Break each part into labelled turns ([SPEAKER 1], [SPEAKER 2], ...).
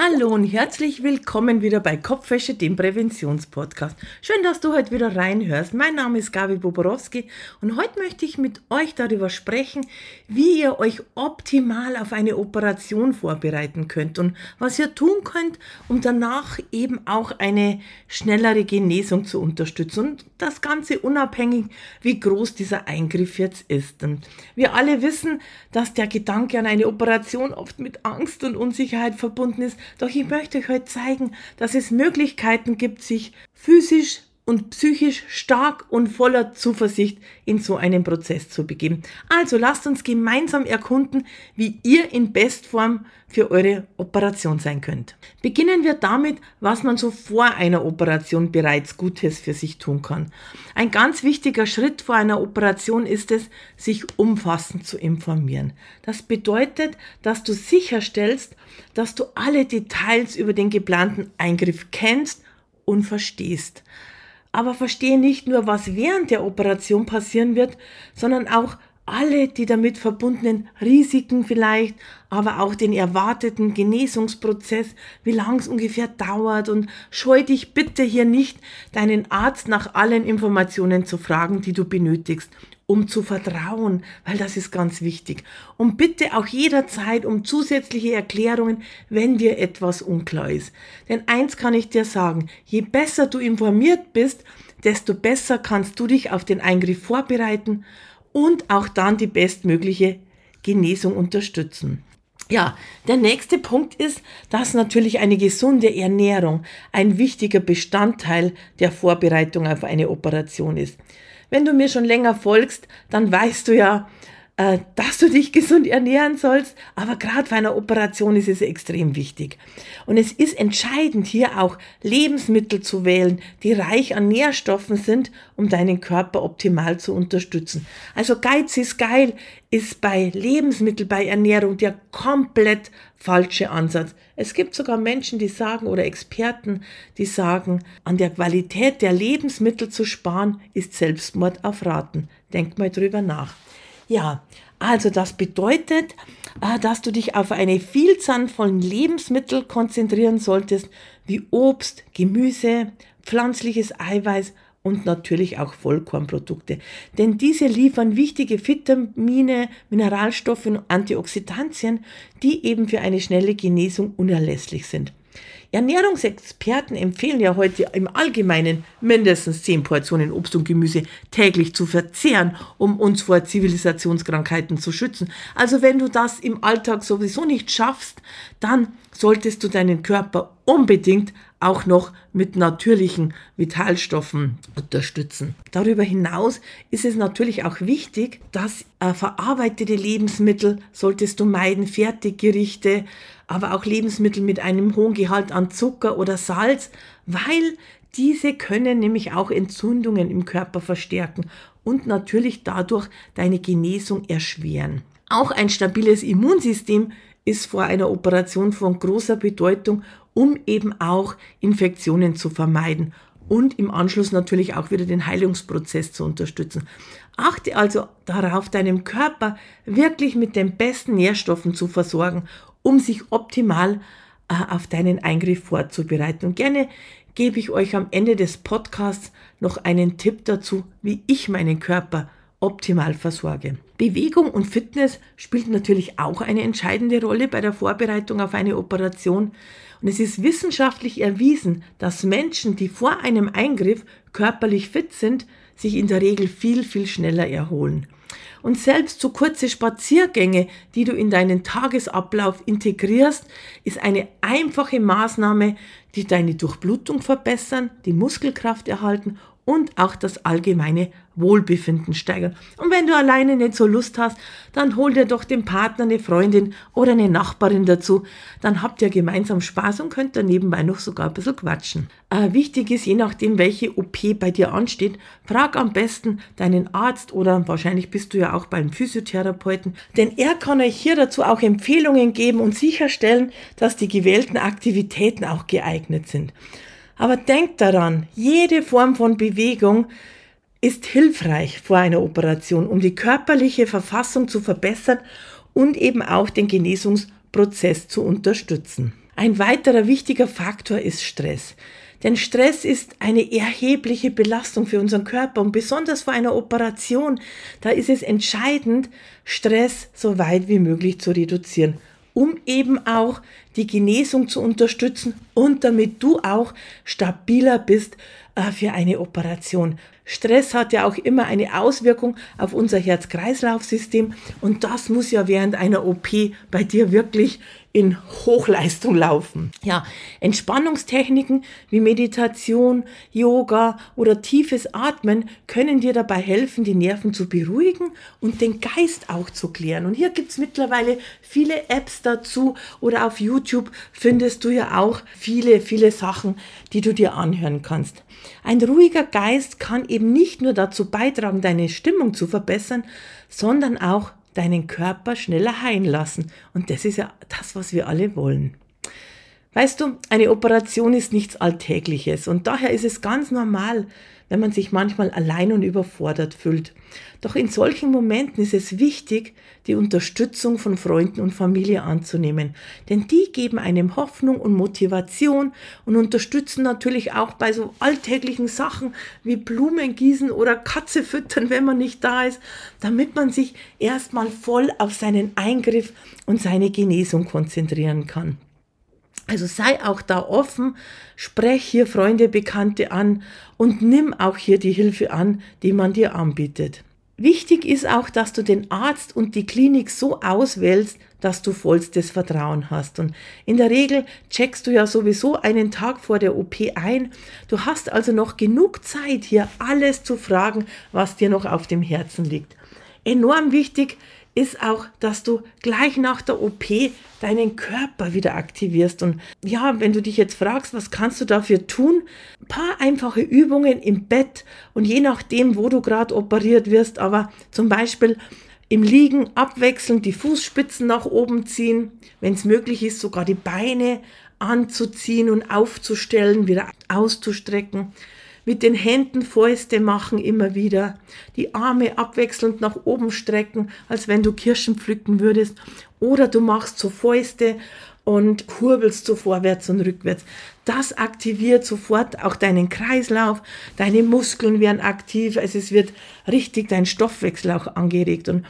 [SPEAKER 1] Hallo und herzlich willkommen wieder bei Kopfwäsche, dem Präventionspodcast. Schön, dass du heute wieder reinhörst. Mein Name ist Gabi Boborowski und heute möchte ich mit euch darüber sprechen, wie ihr euch optimal auf eine Operation vorbereiten könnt und was ihr tun könnt, um danach eben auch eine schnellere Genesung zu unterstützen und das Ganze unabhängig, wie groß dieser Eingriff jetzt ist. Und wir alle wissen, dass der Gedanke an eine Operation oft mit Angst und Unsicherheit verbunden ist doch ich möchte euch heute zeigen, dass es Möglichkeiten gibt, sich physisch und psychisch stark und voller Zuversicht in so einen Prozess zu begeben. Also lasst uns gemeinsam erkunden, wie ihr in Bestform für eure Operation sein könnt. Beginnen wir damit, was man so vor einer Operation bereits Gutes für sich tun kann. Ein ganz wichtiger Schritt vor einer Operation ist es, sich umfassend zu informieren. Das bedeutet, dass du sicherstellst, dass du alle Details über den geplanten Eingriff kennst und verstehst aber verstehe nicht nur, was während der Operation passieren wird, sondern auch alle die damit verbundenen Risiken vielleicht, aber auch den erwarteten Genesungsprozess, wie lang es ungefähr dauert und scheu dich bitte hier nicht, deinen Arzt nach allen Informationen zu fragen, die du benötigst um zu vertrauen, weil das ist ganz wichtig. Und bitte auch jederzeit um zusätzliche Erklärungen, wenn dir etwas unklar ist. Denn eins kann ich dir sagen, je besser du informiert bist, desto besser kannst du dich auf den Eingriff vorbereiten und auch dann die bestmögliche Genesung unterstützen. Ja, der nächste Punkt ist, dass natürlich eine gesunde Ernährung ein wichtiger Bestandteil der Vorbereitung auf eine Operation ist. Wenn du mir schon länger folgst, dann weißt du ja, äh, dass du dich gesund ernähren sollst, aber gerade bei einer Operation ist es extrem wichtig. Und es ist entscheidend, hier auch Lebensmittel zu wählen, die reich an Nährstoffen sind, um deinen Körper optimal zu unterstützen. Also Geiz ist geil ist bei Lebensmitteln, bei Ernährung der komplett falsche Ansatz. Es gibt sogar Menschen, die sagen oder Experten, die sagen, an der Qualität der Lebensmittel zu sparen, ist Selbstmord auf Raten. Denk mal drüber nach. Ja, also das bedeutet, äh, dass du dich auf eine Vielzahl von Lebensmitteln konzentrieren solltest, wie Obst, Gemüse, pflanzliches Eiweiß und natürlich auch Vollkornprodukte. Denn diese liefern wichtige Vitamine, Mineralstoffe und Antioxidantien, die eben für eine schnelle Genesung unerlässlich sind. Ernährungsexperten empfehlen ja heute im Allgemeinen mindestens 10 Portionen Obst und Gemüse täglich zu verzehren, um uns vor Zivilisationskrankheiten zu schützen. Also wenn du das im Alltag sowieso nicht schaffst, dann solltest du deinen Körper unbedingt auch noch mit natürlichen Vitalstoffen unterstützen. Darüber hinaus ist es natürlich auch wichtig, dass äh, verarbeitete Lebensmittel solltest du meiden, Fertiggerichte, aber auch Lebensmittel mit einem hohen Gehalt an Zucker oder Salz, weil diese können nämlich auch Entzündungen im Körper verstärken und natürlich dadurch deine Genesung erschweren. Auch ein stabiles Immunsystem ist vor einer Operation von großer Bedeutung, um eben auch Infektionen zu vermeiden und im Anschluss natürlich auch wieder den Heilungsprozess zu unterstützen. Achte also darauf, deinem Körper wirklich mit den besten Nährstoffen zu versorgen um sich optimal äh, auf deinen Eingriff vorzubereiten. Und gerne gebe ich euch am Ende des Podcasts noch einen Tipp dazu, wie ich meinen Körper optimal versorge. Bewegung und Fitness spielt natürlich auch eine entscheidende Rolle bei der Vorbereitung auf eine Operation. Und es ist wissenschaftlich erwiesen, dass Menschen, die vor einem Eingriff körperlich fit sind, sich in der Regel viel, viel schneller erholen. Und selbst so kurze Spaziergänge, die du in deinen Tagesablauf integrierst, ist eine einfache Maßnahme, die deine Durchblutung verbessern, die Muskelkraft erhalten und auch das allgemeine Wohlbefinden steigern. Und wenn du alleine nicht so Lust hast, dann hol dir doch den Partner, eine Freundin oder eine Nachbarin dazu. Dann habt ihr gemeinsam Spaß und könnt da nebenbei noch sogar ein bisschen quatschen. Äh, wichtig ist, je nachdem, welche OP bei dir ansteht, frag am besten deinen Arzt oder wahrscheinlich bist du ja auch beim Physiotherapeuten, denn er kann euch hier dazu auch Empfehlungen geben und sicherstellen, dass die gewählten Aktivitäten auch geeignet sind. Aber denkt daran, jede Form von Bewegung ist hilfreich vor einer Operation, um die körperliche Verfassung zu verbessern und eben auch den Genesungsprozess zu unterstützen. Ein weiterer wichtiger Faktor ist Stress. Denn Stress ist eine erhebliche Belastung für unseren Körper und besonders vor einer Operation, da ist es entscheidend, Stress so weit wie möglich zu reduzieren, um eben auch die Genesung zu unterstützen und damit du auch stabiler bist äh, für eine Operation. Stress hat ja auch immer eine Auswirkung auf unser Herz-Kreislauf-System und das muss ja während einer OP bei dir wirklich in Hochleistung laufen. Ja, Entspannungstechniken wie Meditation, Yoga oder tiefes Atmen können dir dabei helfen, die Nerven zu beruhigen und den Geist auch zu klären. Und hier gibt's mittlerweile viele Apps dazu oder auf YouTube findest du ja auch viele, viele Sachen, die du dir anhören kannst. Ein ruhiger Geist kann eben nicht nur dazu beitragen, deine Stimmung zu verbessern, sondern auch deinen Körper schneller heilen lassen. Und das ist ja das, was wir alle wollen. Weißt du, eine Operation ist nichts Alltägliches und daher ist es ganz normal, wenn man sich manchmal allein und überfordert fühlt. Doch in solchen Momenten ist es wichtig, die Unterstützung von Freunden und Familie anzunehmen, denn die geben einem Hoffnung und Motivation und unterstützen natürlich auch bei so alltäglichen Sachen wie Blumen gießen oder Katze füttern, wenn man nicht da ist, damit man sich erstmal voll auf seinen Eingriff und seine Genesung konzentrieren kann. Also sei auch da offen, sprech hier Freunde, Bekannte an und nimm auch hier die Hilfe an, die man dir anbietet. Wichtig ist auch, dass du den Arzt und die Klinik so auswählst, dass du vollstes Vertrauen hast. Und in der Regel checkst du ja sowieso einen Tag vor der OP ein. Du hast also noch genug Zeit, hier alles zu fragen, was dir noch auf dem Herzen liegt. Enorm wichtig ist auch, dass du gleich nach der OP deinen Körper wieder aktivierst. Und ja, wenn du dich jetzt fragst, was kannst du dafür tun? Ein paar einfache Übungen im Bett und je nachdem, wo du gerade operiert wirst, aber zum Beispiel im Liegen abwechselnd die Fußspitzen nach oben ziehen, wenn es möglich ist, sogar die Beine anzuziehen und aufzustellen, wieder auszustrecken mit den Händen Fäuste machen immer wieder, die Arme abwechselnd nach oben strecken, als wenn du Kirschen pflücken würdest, oder du machst so Fäuste und kurbelst so vorwärts und rückwärts. Das aktiviert sofort auch deinen Kreislauf, deine Muskeln werden aktiv, also es wird richtig dein Stoffwechsel auch angeregt und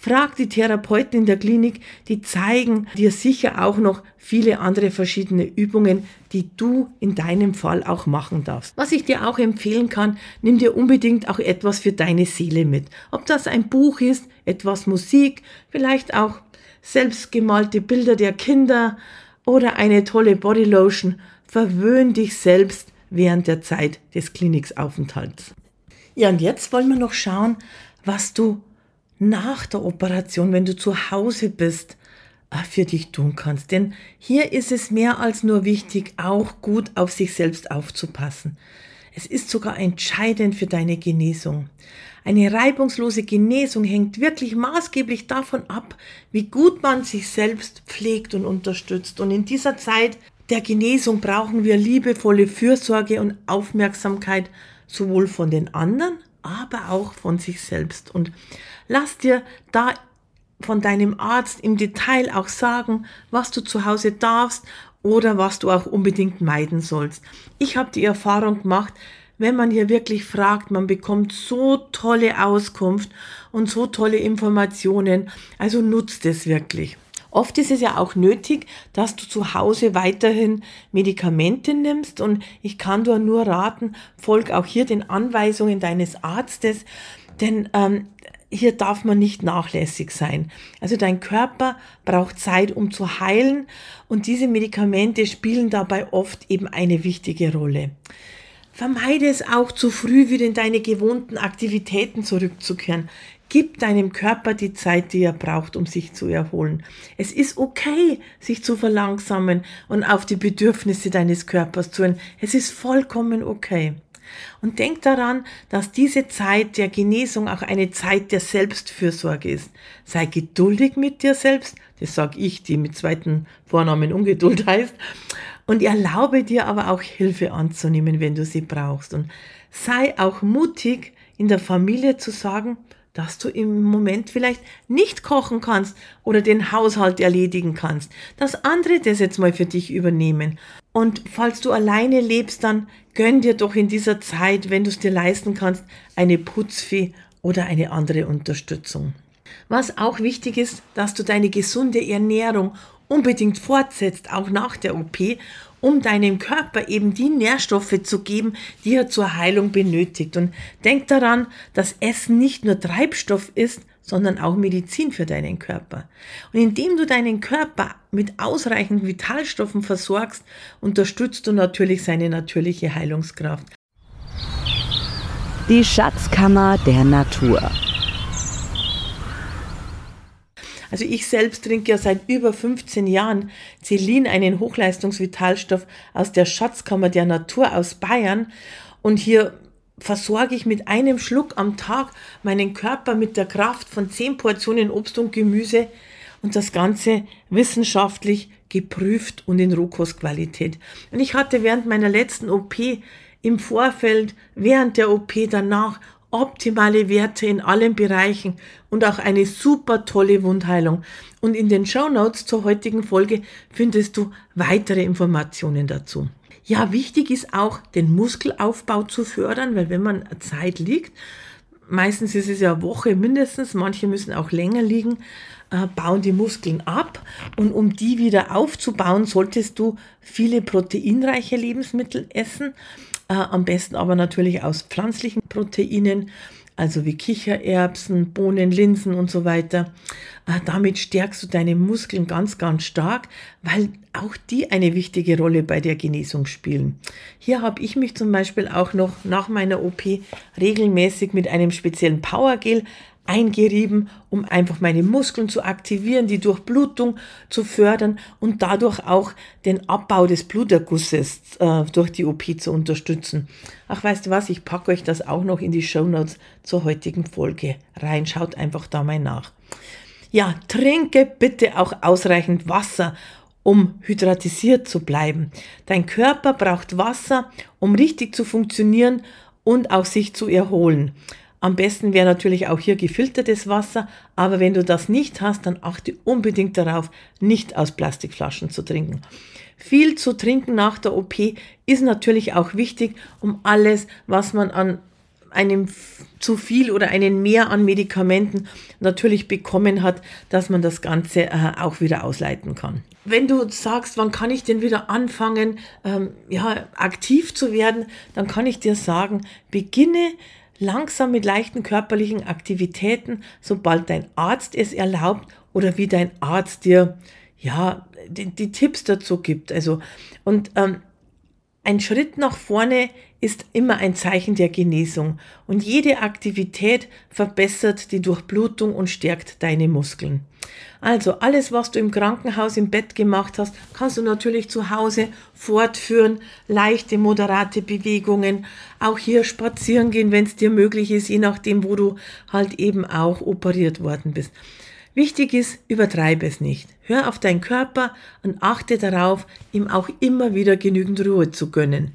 [SPEAKER 1] Frag die Therapeuten in der Klinik, die zeigen dir sicher auch noch viele andere verschiedene Übungen, die du in deinem Fall auch machen darfst. Was ich dir auch empfehlen kann, nimm dir unbedingt auch etwas für deine Seele mit. Ob das ein Buch ist, etwas Musik, vielleicht auch selbstgemalte Bilder der Kinder oder eine tolle Bodylotion. Verwöhn dich selbst während der Zeit des Kliniksaufenthalts. Ja, und jetzt wollen wir noch schauen, was du nach der Operation, wenn du zu Hause bist, äh, für dich tun kannst. Denn hier ist es mehr als nur wichtig, auch gut auf sich selbst aufzupassen. Es ist sogar entscheidend für deine Genesung. Eine reibungslose Genesung hängt wirklich maßgeblich davon ab, wie gut man sich selbst pflegt und unterstützt. Und in dieser Zeit der Genesung brauchen wir liebevolle Fürsorge und Aufmerksamkeit sowohl von den anderen aber auch von sich selbst. Und lass dir da von deinem Arzt im Detail auch sagen, was du zu Hause darfst oder was du auch unbedingt meiden sollst. Ich habe die Erfahrung gemacht, wenn man hier wirklich fragt, man bekommt so tolle Auskunft und so tolle Informationen. Also nutzt es wirklich. Oft ist es ja auch nötig, dass du zu Hause weiterhin Medikamente nimmst und ich kann dir nur raten, folg auch hier den Anweisungen deines Arztes, denn ähm, hier darf man nicht nachlässig sein. Also dein Körper braucht Zeit, um zu heilen und diese Medikamente spielen dabei oft eben eine wichtige Rolle. Vermeide es auch zu früh wieder in deine gewohnten Aktivitäten zurückzukehren. Gib deinem Körper die Zeit, die er braucht, um sich zu erholen. Es ist okay, sich zu verlangsamen und auf die Bedürfnisse deines Körpers zu hören. Es ist vollkommen okay. Und denk daran, dass diese Zeit der Genesung auch eine Zeit der Selbstfürsorge ist. Sei geduldig mit dir selbst, das sag ich, die mit zweiten Vornamen Ungeduld heißt, und erlaube dir aber auch Hilfe anzunehmen, wenn du sie brauchst. Und sei auch mutig, in der Familie zu sagen, dass du im Moment vielleicht nicht kochen kannst oder den Haushalt erledigen kannst, dass andere das jetzt mal für dich übernehmen. Und falls du alleine lebst, dann gönn dir doch in dieser Zeit, wenn du es dir leisten kannst, eine Putzfee oder eine andere Unterstützung. Was auch wichtig ist, dass du deine gesunde Ernährung unbedingt fortsetzt, auch nach der OP um deinem Körper eben die Nährstoffe zu geben, die er zur Heilung benötigt. Und denk daran, dass Essen nicht nur Treibstoff ist, sondern auch Medizin für deinen Körper. Und indem du deinen Körper mit ausreichend Vitalstoffen versorgst, unterstützt du natürlich seine natürliche Heilungskraft.
[SPEAKER 2] Die Schatzkammer der Natur.
[SPEAKER 1] Also ich selbst trinke ja seit über 15 Jahren Celin, einen Hochleistungsvitalstoff aus der Schatzkammer der Natur aus Bayern. Und hier versorge ich mit einem Schluck am Tag meinen Körper mit der Kraft von 10 Portionen Obst und Gemüse und das Ganze wissenschaftlich geprüft und in Rohkostqualität. Und ich hatte während meiner letzten OP im Vorfeld, während der OP, danach optimale Werte in allen Bereichen und auch eine super tolle Wundheilung. Und in den Show Notes zur heutigen Folge findest du weitere Informationen dazu. Ja, wichtig ist auch, den Muskelaufbau zu fördern, weil wenn man Zeit liegt, meistens ist es ja Woche mindestens, manche müssen auch länger liegen, äh, bauen die Muskeln ab. Und um die wieder aufzubauen, solltest du viele proteinreiche Lebensmittel essen. Äh, am besten aber natürlich aus pflanzlichen Proteinen, also wie Kichererbsen, Bohnen, Linsen und so weiter. Äh, damit stärkst du deine Muskeln ganz, ganz stark, weil auch die eine wichtige Rolle bei der Genesung spielen. Hier habe ich mich zum Beispiel auch noch nach meiner OP regelmäßig mit einem speziellen Powergel eingerieben, um einfach meine Muskeln zu aktivieren, die Durchblutung zu fördern und dadurch auch den Abbau des Blutergusses äh, durch die OP zu unterstützen. Ach, weißt du was, ich packe euch das auch noch in die Show Notes zur heutigen Folge rein. Schaut einfach da mal nach. Ja, trinke bitte auch ausreichend Wasser um hydratisiert zu bleiben. Dein Körper braucht Wasser, um richtig zu funktionieren und auch sich zu erholen. Am besten wäre natürlich auch hier gefiltertes Wasser, aber wenn du das nicht hast, dann achte unbedingt darauf, nicht aus Plastikflaschen zu trinken. Viel zu trinken nach der OP ist natürlich auch wichtig, um alles, was man an einem zu viel oder einen mehr an Medikamenten natürlich bekommen hat, dass man das Ganze äh, auch wieder ausleiten kann. Wenn du sagst, wann kann ich denn wieder anfangen, ähm, ja, aktiv zu werden, dann kann ich dir sagen, beginne langsam mit leichten körperlichen Aktivitäten, sobald dein Arzt es erlaubt oder wie dein Arzt dir ja die, die Tipps dazu gibt. Also und ähm, ein Schritt nach vorne ist immer ein Zeichen der Genesung und jede Aktivität verbessert die Durchblutung und stärkt deine Muskeln. Also alles, was du im Krankenhaus im Bett gemacht hast, kannst du natürlich zu Hause fortführen. Leichte, moderate Bewegungen. Auch hier spazieren gehen, wenn es dir möglich ist, je nachdem, wo du halt eben auch operiert worden bist. Wichtig ist, übertreibe es nicht. Hör auf deinen Körper und achte darauf, ihm auch immer wieder genügend Ruhe zu gönnen.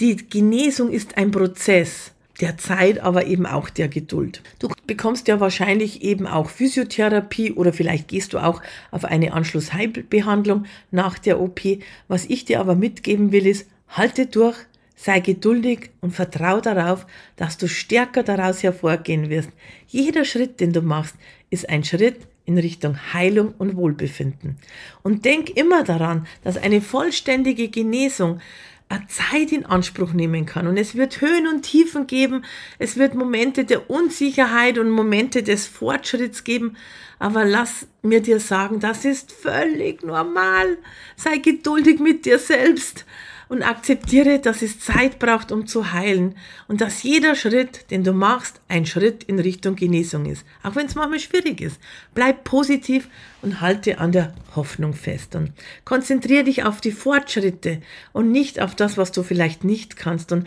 [SPEAKER 1] Die Genesung ist ein Prozess der Zeit, aber eben auch der Geduld. Du bekommst ja wahrscheinlich eben auch Physiotherapie oder vielleicht gehst du auch auf eine Anschlussheilbehandlung nach der OP. Was ich dir aber mitgeben will, ist, halte durch, sei geduldig und vertrau darauf, dass du stärker daraus hervorgehen wirst. Jeder Schritt, den du machst, ist ein Schritt in Richtung Heilung und Wohlbefinden. Und denk immer daran, dass eine vollständige Genesung eine Zeit in Anspruch nehmen kann. Und es wird Höhen und Tiefen geben, es wird Momente der Unsicherheit und Momente des Fortschritts geben. Aber lass mir dir sagen, das ist völlig normal. Sei geduldig mit dir selbst. Und akzeptiere, dass es Zeit braucht, um zu heilen und dass jeder Schritt, den du machst, ein Schritt in Richtung Genesung ist, auch wenn es manchmal schwierig ist. Bleib positiv und halte an der Hoffnung fest und konzentriere dich auf die Fortschritte und nicht auf das, was du vielleicht nicht kannst und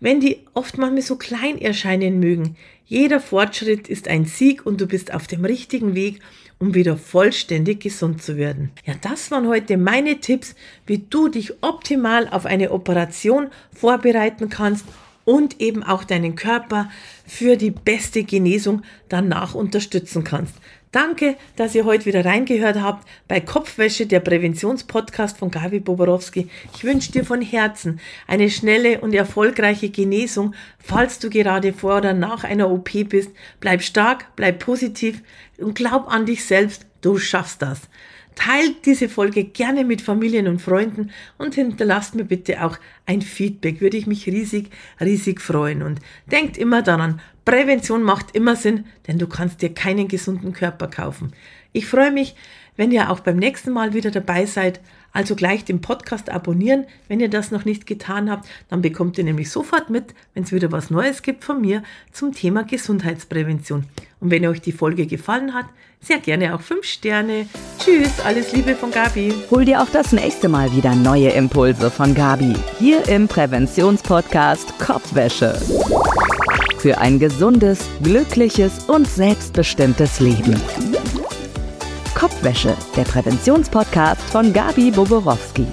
[SPEAKER 1] wenn die oft manchmal so klein erscheinen mögen, jeder Fortschritt ist ein Sieg und du bist auf dem richtigen Weg, um wieder vollständig gesund zu werden. Ja, das waren heute meine Tipps, wie du dich optimal auf eine Operation vorbereiten kannst und eben auch deinen Körper für die beste Genesung danach unterstützen kannst. Danke, dass ihr heute wieder reingehört habt bei Kopfwäsche, der Präventionspodcast von Gabi Boborowski. Ich wünsche dir von Herzen eine schnelle und erfolgreiche Genesung, falls du gerade vor oder nach einer OP bist. Bleib stark, bleib positiv und glaub an dich selbst, du schaffst das. Teilt diese Folge gerne mit Familien und Freunden und hinterlasst mir bitte auch ein Feedback. Würde ich mich riesig, riesig freuen. Und denkt immer daran, Prävention macht immer Sinn, denn du kannst dir keinen gesunden Körper kaufen. Ich freue mich, wenn ihr auch beim nächsten Mal wieder dabei seid. Also gleich den Podcast abonnieren, wenn ihr das noch nicht getan habt. Dann bekommt ihr nämlich sofort mit, wenn es wieder was Neues gibt von mir zum Thema Gesundheitsprävention. Und wenn euch die Folge gefallen hat, sehr gerne auch 5 Sterne. Tschüss, alles Liebe von Gabi.
[SPEAKER 2] Hol dir auch das nächste Mal wieder neue Impulse von Gabi. Hier im Präventionspodcast Kopfwäsche. Für ein gesundes, glückliches und selbstbestimmtes Leben. Kopfwäsche, der Präventionspodcast von Gabi Boborowski.